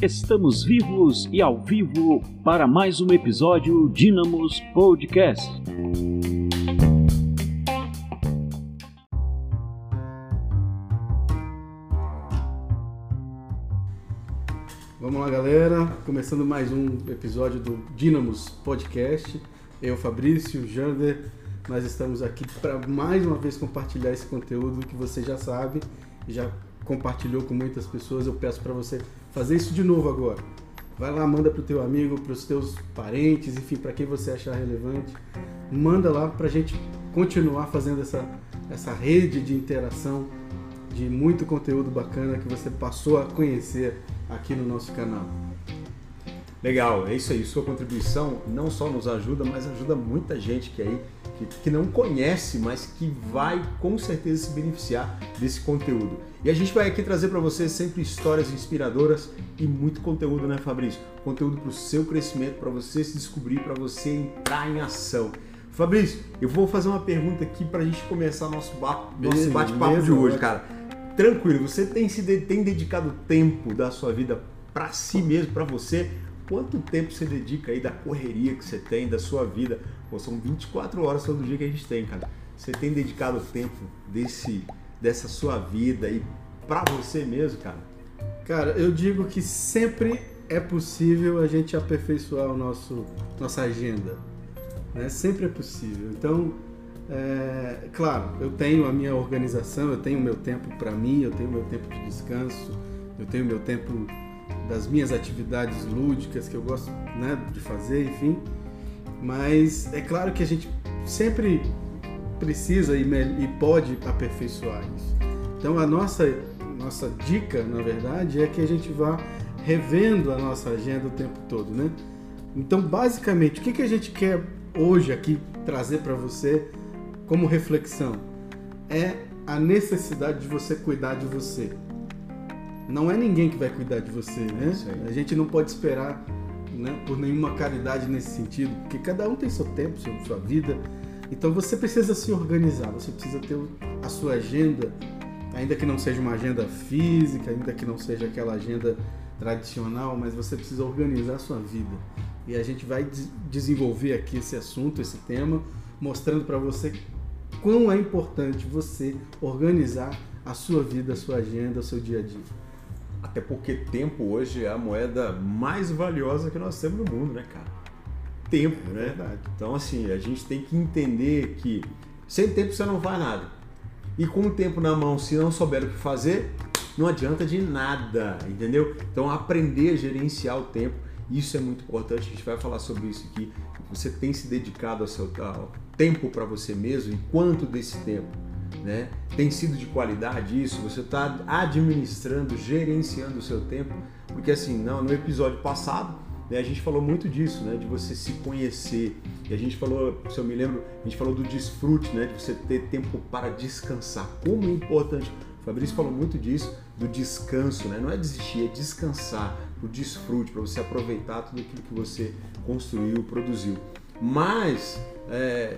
Estamos vivos e ao vivo para mais um episódio Dynamos Podcast. Vamos lá, galera. Começando mais um episódio do Dynamos Podcast. Eu, Fabrício, Jander, nós estamos aqui para mais uma vez compartilhar esse conteúdo que você já sabe, já compartilhou com muitas pessoas. Eu peço para você fazer isso de novo agora. Vai lá, manda para o teu amigo, para os teus parentes, enfim, para quem você achar relevante. Manda lá para a gente continuar fazendo essa, essa rede de interação, de muito conteúdo bacana que você passou a conhecer aqui no nosso canal. Legal, é isso aí. Sua contribuição não só nos ajuda, mas ajuda muita gente que aí que, que não conhece, mas que vai com certeza se beneficiar desse conteúdo. E a gente vai aqui trazer para você sempre histórias inspiradoras e muito conteúdo, né, Fabrício? Conteúdo para o seu crescimento, para você se descobrir, para você entrar em ação. Fabrício, eu vou fazer uma pergunta aqui para a gente começar nosso bate-papo de hoje, cara. Tranquilo, você tem se tem dedicado tempo da sua vida para si mesmo, para você? Quanto tempo você dedica aí da correria que você tem, da sua vida? Pô, são 24 horas todo dia que a gente tem, cara. Você tem dedicado tempo desse dessa sua vida e para você mesmo, cara? Cara, eu digo que sempre é possível a gente aperfeiçoar o nosso nossa agenda, né? Sempre é possível. Então, é, claro, eu tenho a minha organização, eu tenho o meu tempo para mim, eu tenho o meu tempo de descanso, eu tenho o meu tempo das minhas atividades lúdicas que eu gosto né, de fazer, enfim. Mas é claro que a gente sempre precisa e, pode aperfeiçoar isso. Então a nossa, nossa dica, na verdade, é que a gente vá revendo a nossa agenda o tempo todo, né? Então, basicamente, o que, que a gente quer hoje aqui trazer para você como reflexão? É a necessidade de você cuidar de você. Não é ninguém que vai cuidar de você, né? A gente não pode esperar né, por nenhuma caridade nesse sentido, porque cada um tem seu tempo, sua vida, então você precisa se organizar, você precisa ter a sua agenda, ainda que não seja uma agenda física, ainda que não seja aquela agenda tradicional, mas você precisa organizar a sua vida. E a gente vai desenvolver aqui esse assunto, esse tema, mostrando para você quão é importante você organizar a sua vida, a sua agenda, o seu dia a dia. Até porque tempo hoje é a moeda mais valiosa que nós temos no mundo, né, cara? tempo, é né? Verdade. Então, assim, a gente tem que entender que sem tempo você não faz nada. E com o tempo na mão, se não souber o que fazer, não adianta de nada, entendeu? Então, aprender a gerenciar o tempo, isso é muito importante. A gente vai falar sobre isso aqui. Você tem se dedicado ao seu ao tempo para você mesmo e quanto desse tempo né? Tem sido de qualidade isso? Você está administrando, gerenciando o seu tempo? Porque assim, não, no episódio passado né, a gente falou muito disso, né, de você se conhecer. E a gente falou, se eu me lembro, a gente falou do desfrute, né, de você ter tempo para descansar. Como é importante. O Fabrício falou muito disso, do descanso, né? Não é desistir, é descansar, o desfrute, para você aproveitar tudo aquilo que você construiu, produziu. Mas é,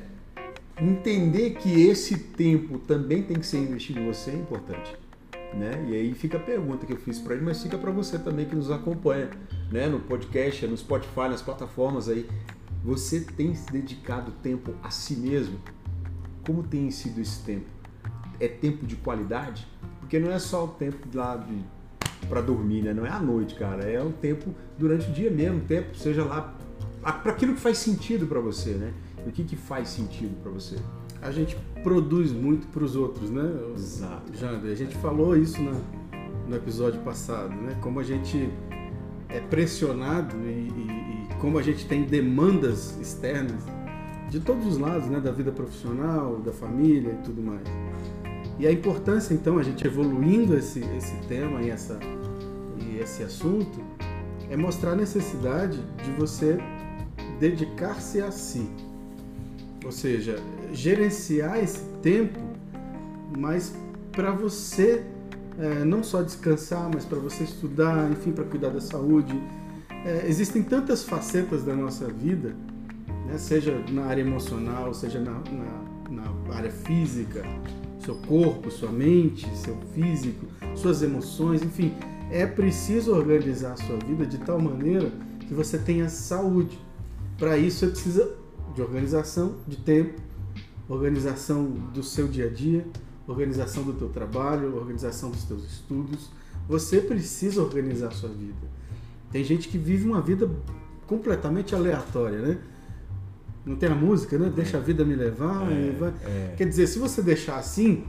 entender que esse tempo também tem que ser investido em você é importante. Né? E aí fica a pergunta que eu fiz para ele, mas fica para você também que nos acompanha, né? No podcast, no Spotify, nas plataformas aí. Você tem se dedicado tempo a si mesmo? Como tem sido esse tempo? É tempo de qualidade? Porque não é só o tempo lá de para dormir, né? Não é à noite, cara. É um tempo durante o dia mesmo, tempo seja lá para aquilo que faz sentido para você, né? O que que faz sentido para você? a gente produz muito para os outros, né? Exato. Jander, a gente falou isso no, no episódio passado, né? Como a gente é pressionado e, e, e, como a gente tem demandas externas de todos os lados, né? Da vida profissional, da família e tudo mais. E a importância, então, a gente evoluindo esse, esse tema e, essa, e esse assunto, é mostrar a necessidade de você dedicar-se a si. Ou seja, gerenciar esse tempo, mas para você é, não só descansar, mas para você estudar, enfim, para cuidar da saúde. É, existem tantas facetas da nossa vida, né, seja na área emocional, seja na, na, na área física, seu corpo, sua mente, seu físico, suas emoções, enfim, é preciso organizar a sua vida de tal maneira que você tenha saúde. Para isso você precisa de organização de tempo, organização do seu dia a dia, organização do teu trabalho, organização dos teus estudos. Você precisa organizar a sua vida. Tem gente que vive uma vida completamente aleatória, né? Não tem a música, né? Deixa a vida me levar. É, vai... é. Quer dizer, se você deixar assim,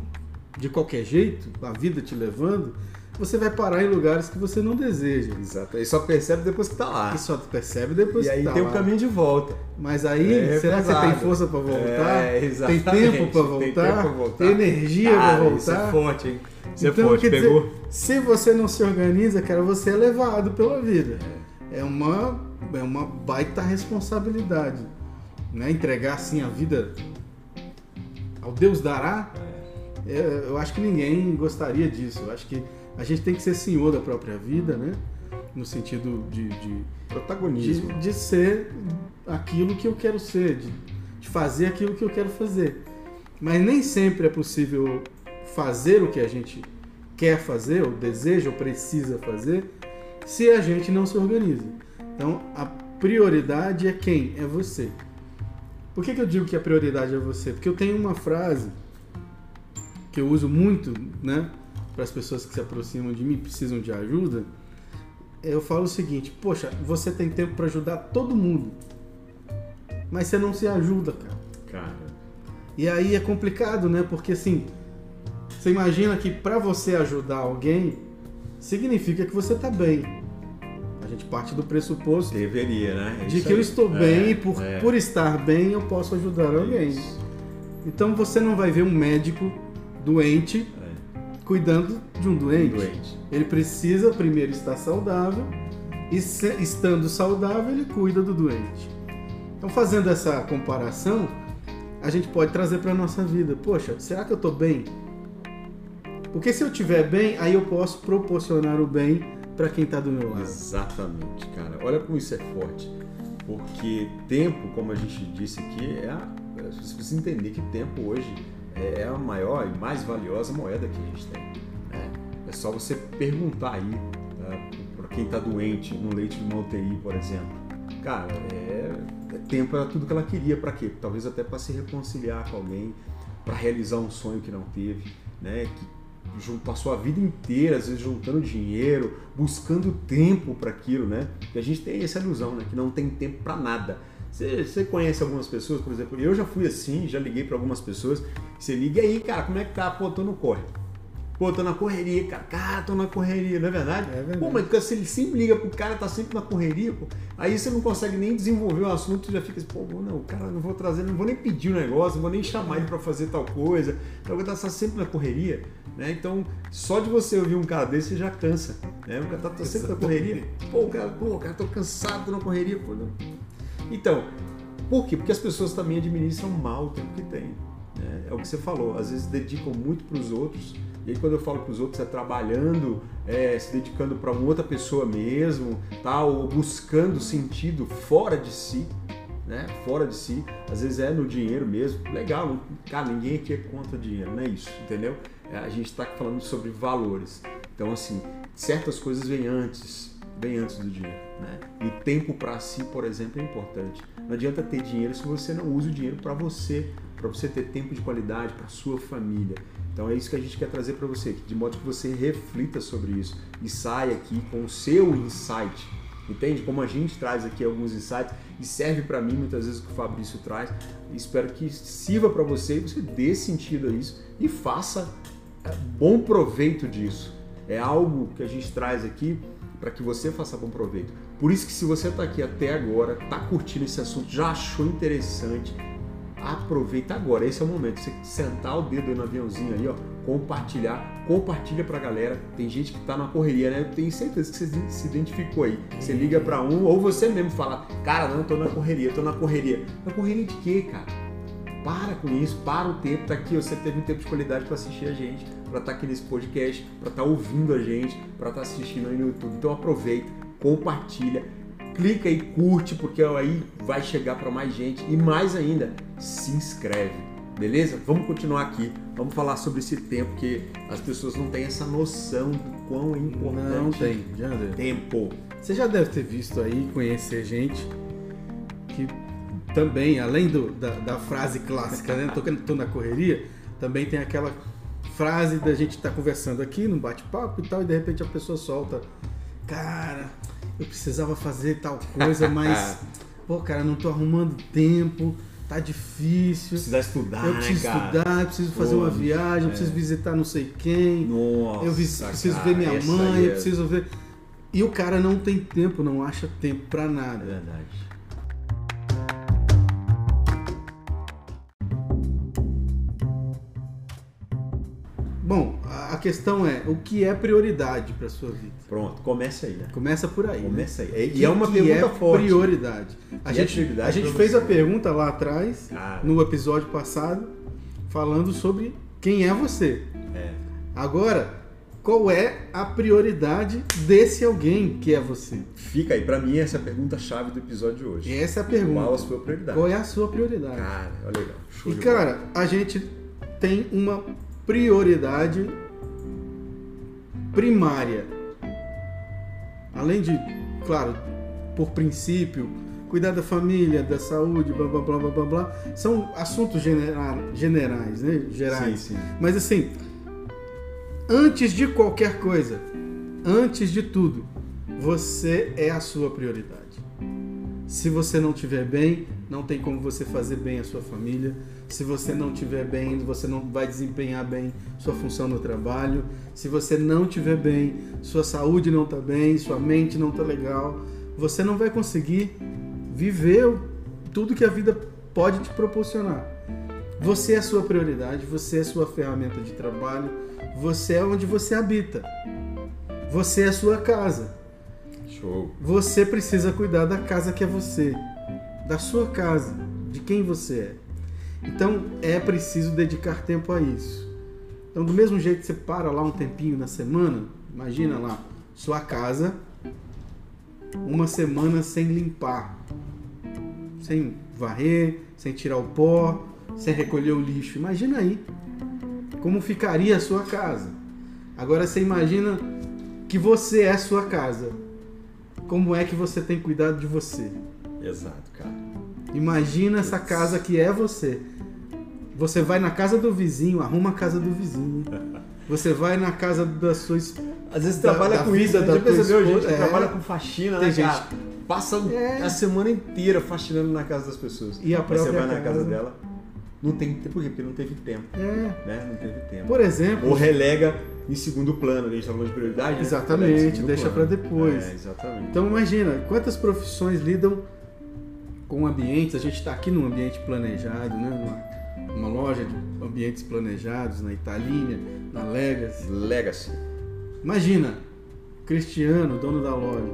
de qualquer jeito, a vida te levando, você vai parar em lugares que você não deseja. Exato. E só percebe depois que tá lá. E só percebe depois E aí que tá tem lá. um caminho de volta. Mas aí, É será que você tem força para voltar? É, tem exatamente. tempo para Tem voltar? tempo pra voltar. Tem energia para Isso é voltar? forte, hein? Isso é então, forte. quer Pegou? dizer, se você não se organiza, cara, você é levado pela vida. É uma, é uma baita responsabilidade. Né? Entregar assim a vida ao Deus dará, é, eu acho que ninguém gostaria disso. Eu acho que a gente tem que ser senhor da própria vida, né? No sentido de, de, Protagonismo. de, de ser aquilo que eu quero ser, de, de fazer aquilo que eu quero fazer. Mas nem sempre é possível fazer o que a gente quer fazer, ou deseja, ou precisa fazer, se a gente não se organiza. Então, a prioridade é quem? É você. Por que, que eu digo que a prioridade é você? Porque eu tenho uma frase que eu uso muito, né, para as pessoas que se aproximam de mim, precisam de ajuda. Eu falo o seguinte: poxa, você tem tempo para ajudar todo mundo, mas você não se ajuda, cara. Cara, E aí é complicado, né? Porque assim, você imagina que para você ajudar alguém significa que você tá bem. A gente parte do pressuposto deveria, né? É de isso que eu estou É, bem e por, é. por estar bem eu posso ajudar alguém. Isso. Então você não vai ver um médico doente É. cuidando de um doente. Doente. Ele precisa primeiro estar saudável e se- estando saudável ele cuida do doente. Então fazendo essa comparação, a gente pode trazer para nossa vida. Poxa, será que eu estou bem? Porque se eu estiver bem, aí eu posso proporcionar o bem para quem está do meu lado. Exatamente, cara. Olha como isso é forte. Porque tempo, como a gente disse aqui, é a, você precisa entender que tempo hoje é a maior e mais valiosa moeda que a gente tem. né? É só você perguntar aí para quem está doente no leite de uma UTI, por exemplo. Cara, é, é tempo era tudo que ela queria. Para quê? Talvez até para se reconciliar com alguém, para realizar um sonho que não teve, né? Que passou a vida inteira, às vezes juntando dinheiro, buscando tempo para aquilo, né? E a gente tem essa ilusão, né? Que não tem tempo para nada. Você, você conhece algumas pessoas, por exemplo, eu já fui assim, já liguei para algumas pessoas. Você liga aí, cara, como é que tá? Pô, tô no corre. Pô, tô na correria, cara. Cara, tô na correria, não é verdade? É verdade. Pô, mas se ele sempre liga pro cara, tá sempre na correria, pô. Aí você não consegue nem desenvolver o assunto, já fica assim, pô, não, o cara não vou trazer, não vou nem pedir o negócio, não vou nem chamar ele pra fazer tal coisa. Então tá sempre na correria, né? Então, só de você ouvir um cara desse, você já cansa, né? O cara tá, tá sempre na correria. Pô, cara, pô, o cara tô cansado, tô na correria, pô, não. Então, por quê? Porque as pessoas também administram mal o tempo que tem. né? É o que você falou, às vezes dedicam muito para os outros. E aí quando eu falo para os outros é trabalhando, é, se dedicando para uma outra pessoa mesmo, tá? ou buscando sentido fora de si, né? Fora de si, às vezes é no dinheiro mesmo. Legal, cara, ninguém aqui é contra dinheiro, não é isso, entendeu? É, a gente está falando sobre valores. Então, assim, certas coisas vêm antes, vêm antes do dinheiro, né? E o tempo para si, por exemplo, é importante. Não adianta ter dinheiro se você não usa o dinheiro para você, para você ter tempo de qualidade para sua família. Então é isso que a gente quer trazer para você, de modo que você reflita sobre isso e saia aqui com o seu insight. Entende? Como a gente traz aqui alguns insights e serve para mim muitas vezes o que o Fabrício traz. Espero que sirva para você e você dê sentido a isso e faça é, bom proveito disso. É algo que a gente traz aqui para que você faça bom proveito. Por isso que se você está aqui até agora, está curtindo esse assunto, já achou interessante, aproveita agora. Esse é o momento. Você sentar o dedo aí no aviãozinho aí, ó, compartilhar, compartilha pra galera. Tem gente que tá na correria, né? Eu tenho certeza que você se identificou aí. Você liga pra um ou você mesmo fala: "Cara, não tô na correria, tô na correria". Na correria de quê, cara? Para com isso, para o tempo, tá aqui, você teve um tempo de qualidade para assistir a gente, para estar aqui nesse podcast, para estar ouvindo a gente, para estar assistindo aí no YouTube. Então aproveita, compartilha, clica e curte, porque aí vai chegar para mais gente e mais ainda, se inscreve. Beleza? Vamos continuar aqui. Vamos falar sobre esse tempo que as pessoas não têm essa noção do quão importante Não tem, Jander. tempo. Você já deve ter visto aí, conhecer gente que também, além do- da, da frase clássica, né? Tô, tô na correria, também tem aquela frase da gente estar conversando aqui num bate-papo e tal, e de repente a pessoa solta: Cara, eu precisava fazer tal coisa, mas, pô, cara, não tô arrumando tempo, tá difícil. Precisar estudar, Eu né, preciso estudar, eu preciso fazer uma viagem, é. preciso visitar não sei quem. Nossa, Eu preciso cara, ver minha mãe, aí eu é- preciso ver. E o cara não tem tempo, não acha tempo pra É nada. verdade. Questão é, o que é prioridade pra sua vida? Pronto, comece aí, né? Começa por aí. né? Começa aí. E, Que- é uma pergunta é forte. prioridade. A Que é gente, prioridade a gente fez você? a pergunta lá atrás, Cara. no episódio passado, falando sobre quem é você. É. Agora, qual é a prioridade desse alguém que é você? Fica aí, pra mim, essa é a pergunta-chave do episódio de hoje. Essa é a pergunta. Qual a sua prioridade? Qual é a sua prioridade? Cara, olha legal. Show E de bola. cara, a gente tem uma prioridade primária. Além de, claro, por princípio, cuidar da família, da saúde, blá blá blá blá blá, blá são assuntos genera- generais, né? Gerais. Sim, sim. Mas assim, antes de qualquer coisa, antes de tudo, você é a sua prioridade. Se você não estiver bem, não tem como você fazer bem a sua família. Se você não estiver bem, você não vai desempenhar bem sua função no trabalho. Se você não estiver bem, sua saúde não está bem, sua mente não está legal, você não vai conseguir viver o- tudo que a vida pode te proporcionar. Você é a sua prioridade, você é a sua ferramenta de trabalho, você é onde você habita. Você é a sua casa. Show. Você precisa cuidar da casa que é você, da sua casa, de quem você é. Então é preciso dedicar tempo a isso. Então, do mesmo jeito que você para lá um tempinho na semana, imagina lá, sua casa, uma semana sem limpar, sem varrer, sem tirar o pó, sem recolher o lixo. Imagina aí como ficaria a sua casa. Agora você imagina que você é sua casa. Como é que você tem cuidado de você? Exato, cara. Imagina essa casa que é você. Você vai na casa do vizinho, arruma a casa do vizinho. Você vai na casa da sua esposa. Às vezes Da- trabalha da com isso, né? Já percebeu, gente? É. Trabalha com faxina, Tem né, gente- cara? Passa É. a semana inteira faxinando na casa das pessoas. E a Aí você própria vai na casa dela, não tem tempo. Por quê? Porque não teve tempo, É. né? Não teve tempo. Por exemplo, Ou relega em segundo plano, a gente tá falando de prioridade, né? Exatamente, segundo deixa plano. pra depois. É, exatamente. Então imagina, quantas profissões lidam com ambientes, a gente está aqui num ambiente planejado, né? Uma, uma loja de ambientes planejados, na Italínia, na Legacy. Legacy. Imagina, Cristiano, dono da loja,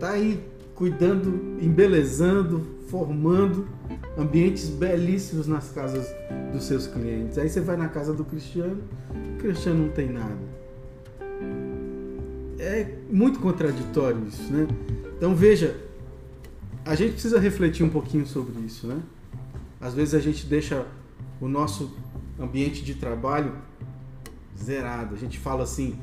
tá aí cuidando, embelezando, formando ambientes belíssimos nas casas dos seus clientes. Aí você vai na casa do Cristiano, o Cristiano não tem nada. É muito contraditório isso, né? Então veja, a gente precisa refletir um pouquinho sobre isso, né? Às vezes a gente deixa o nosso ambiente de trabalho zerado. A gente fala assim: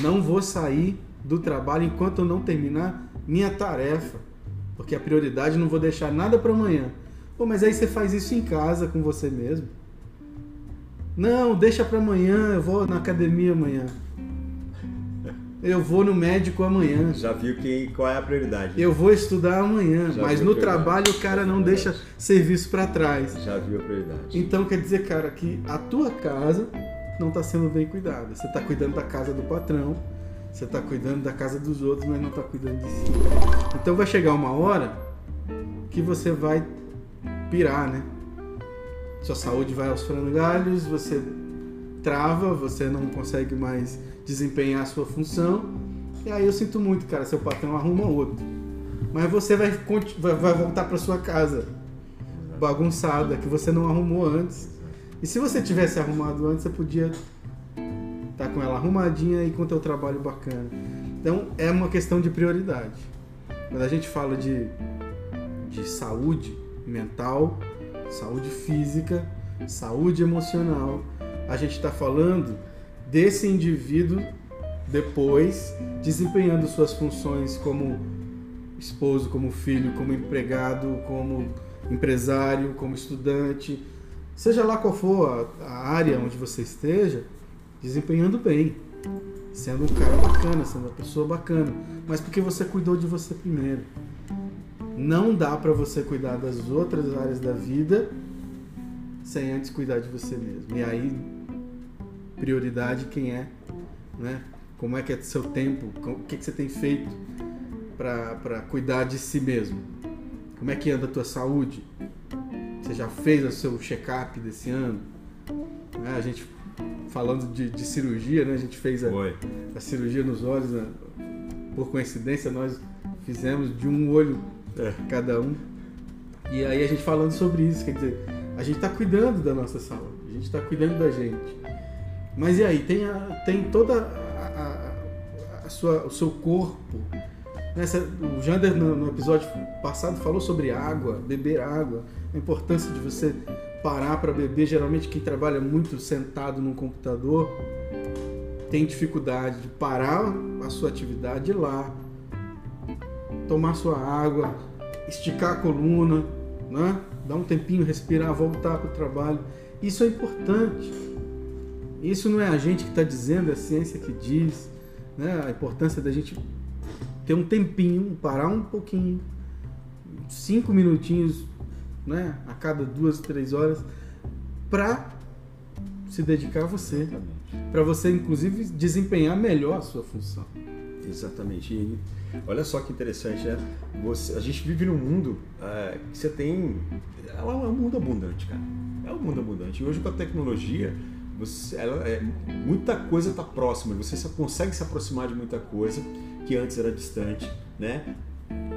não vou sair do trabalho enquanto eu não terminar minha tarefa, porque a prioridade não vou deixar nada para amanhã. Pô, mas aí você faz isso em casa com você mesmo. Não, deixa para amanhã, eu vou na academia amanhã. Eu vou no médico amanhã. Já viu que, qual é a prioridade. Eu vou estudar amanhã, Já mas no trabalho o cara não deixa serviço para trás. Já viu a prioridade. Então quer dizer, cara, que a tua casa não está sendo bem cuidada. Você está cuidando da casa do patrão, você está cuidando da casa dos outros, mas não está cuidando de si. Então vai chegar uma hora que você vai pirar, né? Sua saúde vai aos frangalhos, você trava, você não consegue mais desempenhar a sua função. E aí eu sinto muito, cara, seu patrão arruma outro. Mas você vai, vai, voltar para sua casa bagunçada que você não arrumou antes. E se você tivesse arrumado antes, você podia estar com ela arrumadinha e com teu trabalho bacana. Então é uma questão de prioridade. Quando a gente fala de, de saúde mental, saúde física, saúde emocional, a gente está falando desse indivíduo depois desempenhando suas funções como esposo, como filho, como empregado, como empresário, como estudante, seja lá qual for a, área onde você esteja, desempenhando bem, sendo um cara bacana, sendo uma pessoa bacana, mas porque você cuidou de você primeiro. Não dá para você cuidar das outras áreas da vida sem antes cuidar de você mesmo. E aí, prioridade quem é, né? Como é que é seu tempo? O que, que você tem feito para cuidar de si mesmo? Como é que anda a tua saúde? Você já fez o seu check-up desse ano? Né? A gente falando de, de, cirurgia, né? A gente fez a, a cirurgia nos olhos, né? por coincidência nós fizemos de um olho é. cada um. E aí a gente falando sobre isso, quer dizer, a gente está cuidando da nossa saúde, a gente está cuidando da gente. Mas e aí, tem, a, tem toda a, a, a sua, o seu corpo. Nessa, o Jander, no, no, episódio passado, falou sobre água, beber água, a importância de você parar para beber. Geralmente, quem trabalha muito sentado no computador tem dificuldade de parar a sua atividade lá, tomar sua água, esticar a coluna, né? dar um tempinho, respirar, voltar para o trabalho. Isso é importante. Isso não é a gente que está dizendo, é a ciência que diz. Né? A importância da gente ter um tempinho, parar um pouquinho, cinco minutinhos né? a cada duas, três horas, para se dedicar a você. Para você, inclusive, desempenhar melhor a sua função. Exatamente. E olha só que interessante, né? Você, a gente vive num mundo é, que você tem. É um mundo abundante, cara. É um mundo abundante. E hoje com a tecnologia, você, ela, é, muita coisa está próxima. Você consegue se aproximar de muita coisa que antes era distante, né?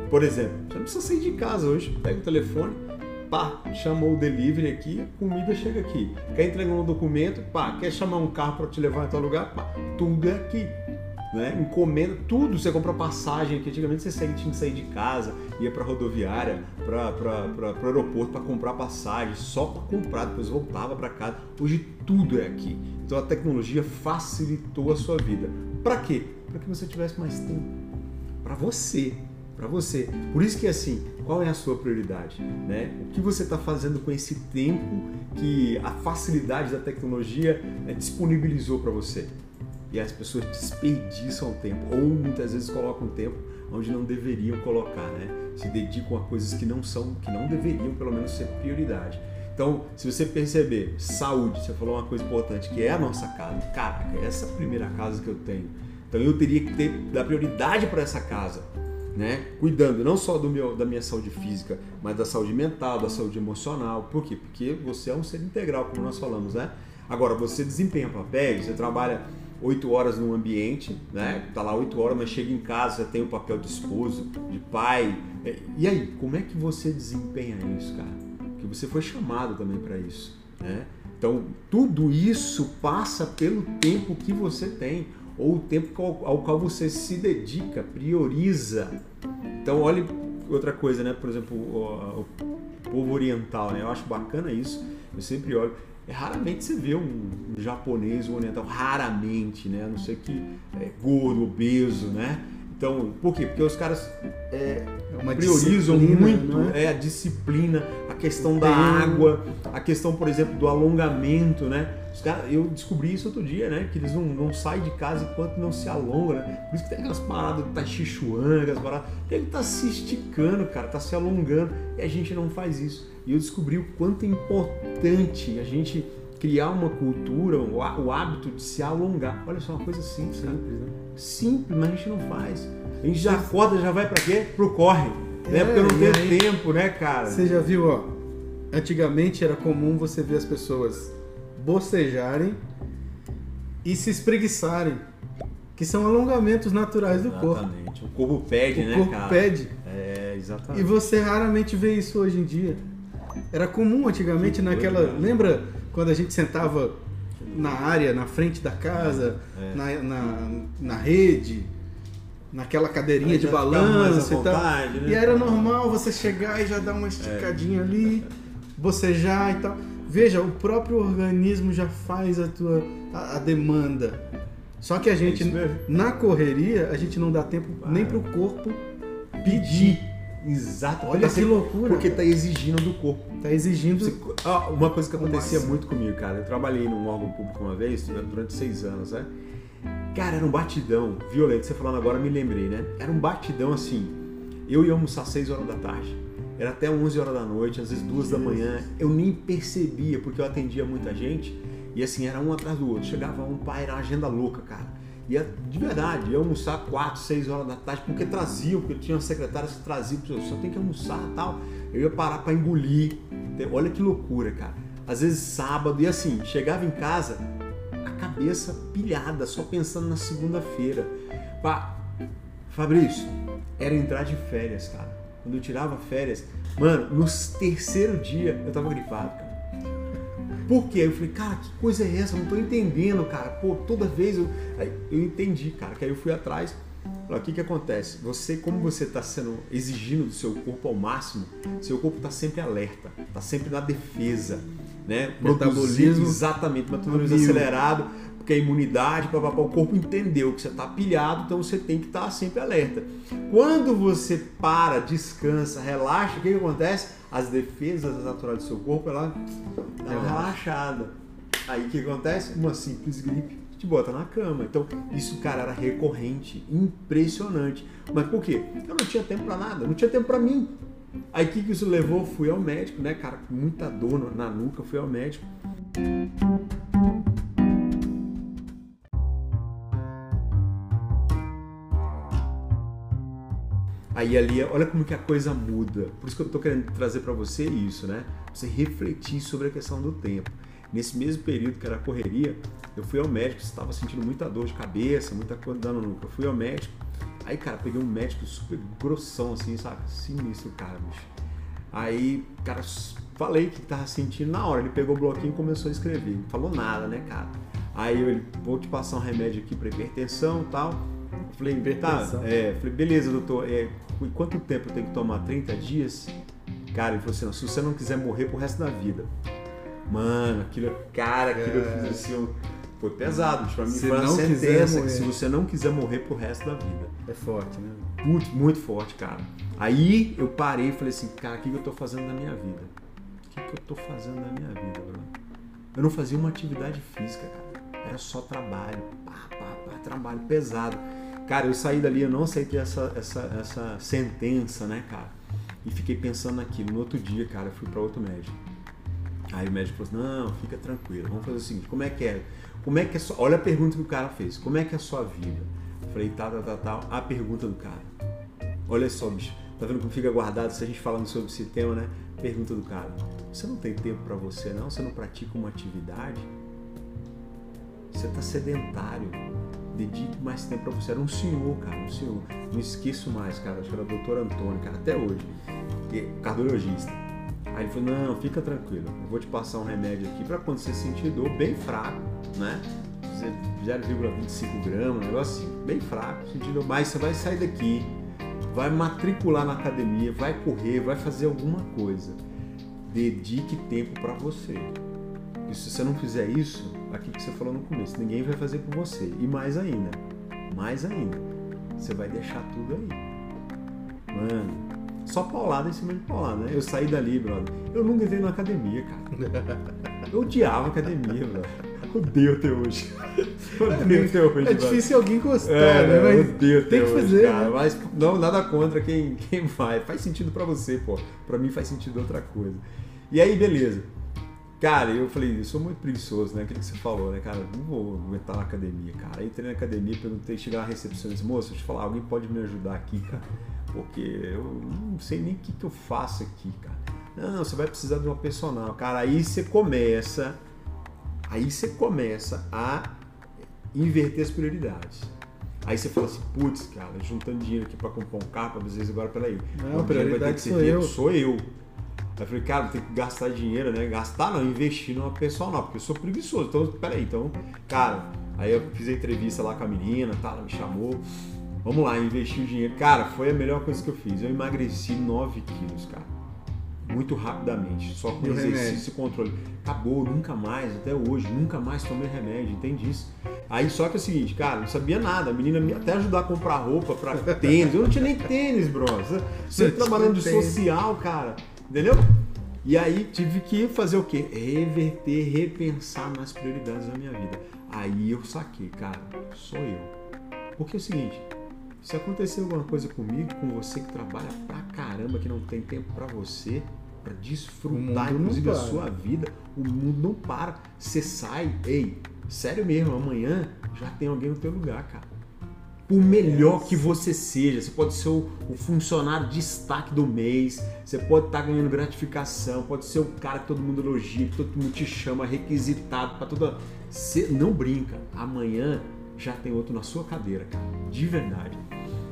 Por exemplo, você não precisa sair de casa hoje. Pega o telefone, pá, chamou o delivery aqui, a comida chega aqui. Quer entregar um documento, pá, quer chamar um carro para te levar em tal lugar, pá, tudo é aqui né? Encomenda, tudo. Você compra passagem, que antigamente você tinha que sair de casa, ia para rodoviária, para o aeroporto para comprar passagem, só para comprar, depois voltava para casa. Hoje tudo é aqui. Então a tecnologia facilitou a sua vida. Para quê? Para que você tivesse mais tempo. Para você. Para você. Por isso que assim, qual é a sua prioridade? Né? O que você está fazendo com esse tempo que a facilidade da tecnologia né, disponibilizou para você? E as pessoas desperdiçam tempo ou muitas vezes colocam tempo onde não deveriam colocar, né? Se dedicam a coisas que não são, que não deveriam pelo menos ser prioridade. Então, se você perceber, saúde, você falou uma coisa importante, que é a nossa casa. Caraca, essa é a primeira casa que eu tenho. Então eu teria que ter dar prioridade para essa casa, né? Cuidando não só do meu, da minha saúde física, mas da saúde mental, da saúde emocional. Por quê? Porque você é um ser integral, como nós falamos, né? Agora, você desempenha papéis, você trabalha oito horas num ambiente, né? Tá lá oito horas, mas chega em casa, tem o papel de esposo, de pai. É, e aí, como é que você desempenha isso, cara? Porque você foi chamado também para isso, né? Então, tudo isso passa pelo tempo que você tem, ou o tempo ao qual você se dedica, prioriza. Então, olhe outra coisa, né? Por exemplo, o, o povo oriental, né? Eu acho bacana isso. Eu sempre olho. É, raramente você vê um, japonês, um oriental, raramente, né? A não ser que é gordo, obeso, né? Então, por quê? Porque os caras é, é priorizam muito é? é? a disciplina, a questão da água, a questão, por exemplo, do alongamento, né? Os caras, eu descobri isso outro dia, né? Que eles não, não saem de casa enquanto não se alongam, né? Por isso que tem aquelas paradas do Tai Chi Chuan, aquelas paradas. Ele tá se esticando, cara, tá se alongando. E a gente não faz isso. E eu descobri o quanto é importante a gente criar uma cultura, o hábito de se alongar. Olha só, uma coisa simples, cara. Simples, né? Simples, mas a gente não faz. A gente já acorda, já vai para quê? Pro corre. É, né? Porque não tem aí, tempo, né, cara? Você já viu, ó. Antigamente era comum você ver as pessoas bocejarem e se espreguiçarem. Que são alongamentos naturais do exatamente. corpo. Exatamente. O corpo pede, o né, corpo cara? pede. É, exatamente. E você raramente vê isso hoje em dia. Era comum antigamente que naquela. Coisa, lembra quando a gente sentava na área, na frente da casa, é. na, na, na, rede, naquela cadeirinha de balanço e tal. Né? E era normal você chegar e já dar uma esticadinha é. ali, bocejar e tal. Veja, o próprio organismo já faz a tua a, a demanda. Só que a gente, É na correria, a gente não dá tempo nem pro corpo pedir. Exato. Olha que loucura. Porque tá exigindo do corpo. Tá exigindo. Você- ah, uma coisa que acontecia muito comigo, cara. Eu trabalhei num órgão público uma vez, durante seis anos, né? Cara, era um batidão violento. Você falando agora, me lembrei, né? Era um batidão assim. Eu ia almoçar às 6 horas da tarde. Era até 11 horas da noite, às vezes 2 da manhã. Eu nem percebia, porque eu atendia muita gente. E assim, era um atrás do outro. Chegava um pai, era uma agenda louca, cara. Ia, de verdade, ia almoçar 4, 6 horas da tarde, porque traziam, porque tinha secretárias que traziam, "Pô, só tem que almoçar e tal. Eu ia parar pra engolir. Olha que loucura, cara. Às vezes sábado, e assim, chegava em casa, a cabeça pilhada, só pensando na segunda-feira. Fabrício, era entrar de férias, cara. Quando eu tirava férias, mano, no terceiro dia eu tava gripado, cara. Por quê? Eu falei, cara, que coisa é essa? Eu não tô entendendo, cara. Pô, toda vez eu. Aí eu entendi, cara, que aí eu fui atrás. O que que acontece? Você, como você está sendo exigindo do seu corpo ao máximo, seu corpo está sempre alerta, está sempre na defesa, né? Metabolismo exatamente, metabolismo acelerado, porque a imunidade, papapá, o corpo entendeu que você está pilhado, então você tem que estar sempre alerta. Quando você para, descansa, relaxa, o que, que acontece? As defesas naturais do seu corpo, ela dá uma relaxada. Aí o que acontece? Uma simples gripe te bota na cama. Então, isso, cara, era recorrente, impressionante. Mas por quê? Eu não tinha tempo pra nada, não tinha tempo pra mim. Aí o que, que isso levou? Fui ao médico, né, cara, com muita dor na nuca, fui ao médico. Aí ali, olha como que a coisa muda. Por isso que eu tô querendo trazer para você isso, né? Você refletir sobre a questão do tempo. Nesse mesmo período que era correria, eu fui ao médico, estava sentindo muita dor de cabeça, muita coisa dando nuca. Eu fui ao médico. Aí, cara, peguei um médico super grossão, assim, sabe? Sinistro, cara, bicho. Aí, cara, falei que tava sentindo na hora. Ele pegou o bloquinho e começou a escrever. Não falou nada, né, cara? Aí eu, ele, vou te passar um remédio aqui para hipertensão e tal. Eu falei, tá, é, falei, beleza, doutor, é, quanto tempo eu tenho que tomar? 30 dias? Cara, ele falou assim, se você não quiser morrer pro resto da vida. Mano, aquilo, cara, aquilo eu fiz assim, foi pesado, bicho. pra mim Se foi uma sentença que se você não quiser morrer pro resto da vida. É forte, né? Muito, muito forte, cara. Aí eu parei e falei assim, cara, o que que eu tô fazendo na minha vida? O que que eu tô fazendo na minha vida, Bruno? Eu não fazia uma atividade física, cara. Era só trabalho. Pá, pá, pá, trabalho pesado. Cara, eu saí dali, eu não aceitei essa, essa, essa sentença, né, cara? E fiquei pensando naquilo. No outro dia, cara, eu fui para outro médico. Aí o médico falou assim, não, fica tranquilo, vamos fazer o seguinte, como é que é? Como é que é sua... Olha a pergunta que o cara fez, como é que é a sua vida? Eu falei, tá, tá, tá, tá. A pergunta do cara. Olha só, bicho, tá vendo como fica guardado se a gente falando sobre esse tema, né? Pergunta do cara. Você não tem tempo para você, não? Você não pratica uma atividade? Você tá sedentário. Dedique mais tempo para você. Era um senhor, cara, um senhor. Não esqueço mais, cara. Acho que era o doutor Antônio, cara, até hoje. Cardiologista. Aí ele falou, não, fica tranquilo. Eu vou te passar um remédio aqui para quando você sentir dor, bem fraco, né? 0,25 gramas, um negócio assim, bem fraco, sentir dor. Mas você vai sair daqui, vai matricular na academia, vai correr, vai fazer alguma coisa. Dedique tempo para você. E se você não fizer isso, aquilo que você falou no começo, ninguém vai fazer por você. E mais ainda, mais ainda, você vai deixar tudo aí. Mano, só paulada em cima de paulada, né? Eu saí dali, brother. Eu nunca entrei na academia, cara. Eu odiava academia, brother. Eu odeio até hoje. Eu odeio até hoje, É difícil alguém gostar, É, né? Mas odeio até tem que hoje, fazer, cara. né? Mas não, nada contra quem, quem vai. Faz sentido pra você, pô. Pra mim faz sentido outra coisa. E aí, beleza. Cara, eu falei, eu sou muito preguiçoso, né? Aquilo que você falou, né, cara? Não vou entrar na academia, cara. Entrei na academia, perguntei, chegar na recepção e disse, moça, deixa eu te falar, alguém pode me ajudar aqui, cara? Porque eu não sei nem o que, que eu faço aqui, cara. Não, você vai precisar de uma personal. Cara, aí você começa. Aí você começa a inverter as prioridades. Aí você fala assim, putz, cara, juntando dinheiro aqui pra comprar um carro, às vezes agora, peraí. Não, o dinheiro vai ter que ser dinheiro, eu. Sou eu. Aí eu falei, cara, tem que gastar dinheiro, né? Gastar não, investir numa pessoa não, porque eu sou preguiçoso. Então, peraí, então, cara, aí eu fiz a entrevista lá com a menina, tá, ela me chamou. Vamos lá, investir o dinheiro. Cara, foi a melhor coisa que eu fiz. Eu emagreci 9 quilos, cara. muito rapidamente, só com E exercício e controle. Acabou, nunca mais, até hoje, nunca mais tomei remédio, entende isso? Aí só que é o seguinte, cara, não sabia nada, a menina me até ajudar a comprar roupa pra tênis, eu não tinha nem tênis, bro. Sempre trabalhando de tênis. social, cara, entendeu? E aí tive que fazer o quê? Reverter, repensar nas prioridades da minha vida. Aí eu saquei, cara, sou eu. Porque é o seguinte, se acontecer alguma coisa comigo, com você que trabalha pra caramba, que não tem tempo pra você, pra O desfrutar, inclusive, a para. sua vida, o mundo não para. Você sai, ei, sério mesmo, amanhã já tem alguém no teu lugar, cara. Por melhor que você seja, você pode ser o, o funcionário de destaque do mês, você pode estar ganhando gratificação, pode ser o cara que todo mundo elogia, que todo mundo te chama, requisitado para toda. Você não brinca, amanhã já tem outro na sua cadeira, cara, de verdade.